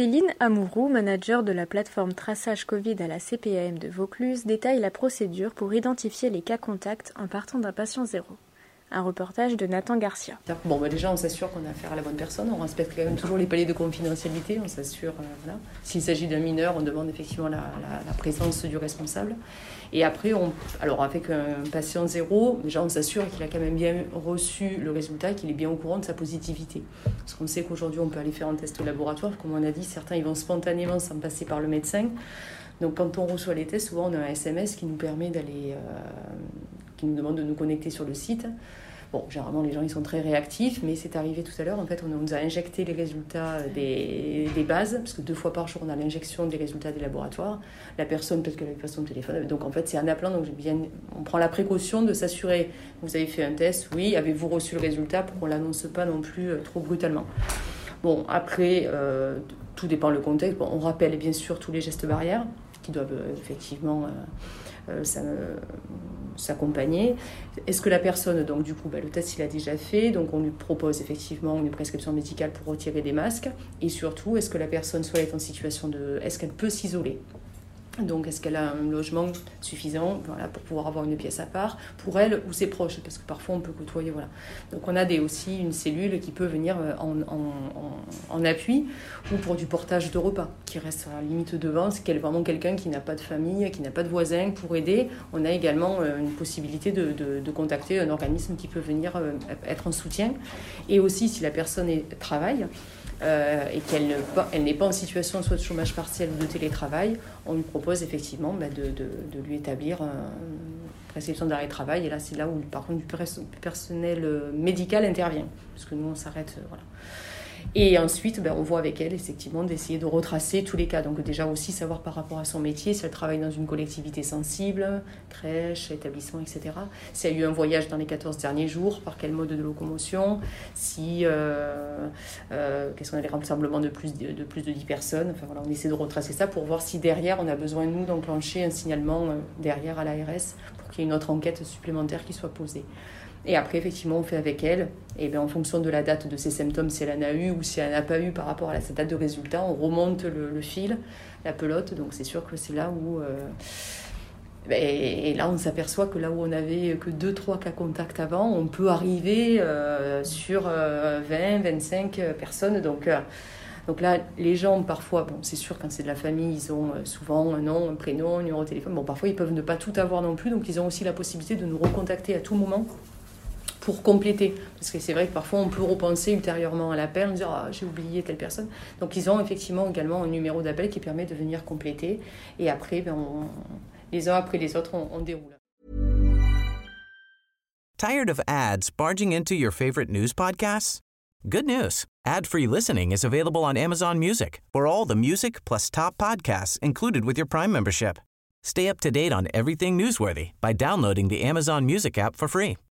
Céline Amourou, manager de la plateforme traçage Covid à la CPAM de Vaucluse, détaille la procédure pour identifier les cas contacts en partant d'un patient zéro. Un reportage de Nathan Garcia. Bon, bah déjà, on s'assure qu'on a affaire à la bonne personne. On respecte quand même toujours les paliers de confidentialité. On s'assure, euh, voilà. S'il s'agit d'un mineur, on demande effectivement la, présence du responsable. Et après, on, alors avec un patient zéro, déjà, on s'assure qu'il a quand même bien reçu le résultat, qu'il est bien au courant de sa positivité. Parce qu'on sait qu'aujourd'hui, on peut aller faire un test au laboratoire. Comme on a dit, certains, ils vont spontanément sans passer par le médecin. Donc, quand on reçoit les tests, souvent, on a un SMS qui nous permet d'aller, euh, qui nous demande de nous connecter sur le site. Bon, généralement, les gens ils sont très réactifs, mais c'est arrivé tout à l'heure. En fait, on nous a injecté les résultats des, bases, parce que deux fois par jour, on a l'injection des résultats des laboratoires. La personne, peut-être qu'elle n'avait pas son téléphone. Donc, en fait, c'est un appelant. Donc, on prend la précaution de s'assurer vous avez fait un test, oui, avez-vous reçu le résultat pour qu'on ne l'annonce pas non plus euh, trop brutalement. Bon, après, euh, tout dépend le contexte. Bon, on rappelle bien sûr tous les gestes barrières qui doivent euh, effectivement. S'accompagner. Est-ce que la personne, donc du coup, bah, le test il a déjà fait, donc on lui propose effectivement une prescription médicale pour retirer des masques, et surtout, est-ce que la personne soit est en situation de, est-ce qu'elle peut s'isoler? Donc, est-ce qu'elle a un logement suffisant pour pouvoir avoir une pièce à part pour elle ou ses proches? Parce que parfois, on peut côtoyer. Voilà. Donc, on a des, aussi une cellule qui peut venir euh, en, en, en, appui ou pour du portage de repas qui reste à la limite devant. C'est vraiment quelqu'un qui n'a pas de famille, qui n'a pas de voisins pour aider. On a également euh, une possibilité de, de, de contacter un organisme qui peut venir euh, être en soutien. Et aussi, si la personne travaille, euh, et qu'elle elle n'est pas en situation soit de chômage partiel ou de télétravail, on lui propose effectivement bah, de, de, lui établir une prescription d'arrêt travail. Et là, c'est là où, par contre, du personnel médical intervient, parce que nous, on s'arrête. voilà. Et ensuite, ben, on voit avec elle, effectivement, d'essayer de retracer tous les cas. Donc déjà aussi savoir par rapport à son métier, si elle travaille dans une collectivité sensible, crèche, établissement, etc. Si elle a eu un voyage dans les 14 derniers jours, par quel mode de locomotion, si, euh, euh, qu'est-ce qu'on a des rassemblements de plus de, de, plus de 10 personnes. Enfin voilà, on essaie de retracer ça pour voir si derrière, on a besoin, nous, d'enclencher un signalement euh, derrière à l'ARS pour qu'il y ait une autre enquête supplémentaire qui soit posée. Et après, effectivement, on fait avec elle. Et bien, en fonction de la date de ses symptômes, si elle en a eu ou si elle n'a pas eu par rapport à sa date de résultat, on remonte le, fil, la pelote. Donc, c'est sûr que c'est là où. Euh, et là, on s'aperçoit que là où on n'avait que 2-3 cas contacts avant, on peut arriver euh, sur euh, 20, 25 personnes. Donc, euh, donc là, les gens, parfois, bon, c'est sûr, quand c'est de la famille, ils ont euh, souvent un nom, un prénom, un numéro de téléphone. Bon, parfois, ils peuvent ne pas tout avoir non plus. Donc, ils ont aussi la possibilité de nous recontacter à tout moment pour compléter. Parce que c'est vrai que parfois on peut repenser ultérieurement à l'appel, en disant ah, j'ai oublié telle personne. Donc ils ont effectivement également un numéro d'appel qui permet de venir compléter. Et après, ben, les uns après les autres, on, on déroule. Tired of ads barging into your favorite news podcasts? Good news. Ad-free listening is available on Amazon Music for all the music plus top podcasts included with your Prime membership. Stay up to date on everything newsworthy by downloading the Amazon Music app for free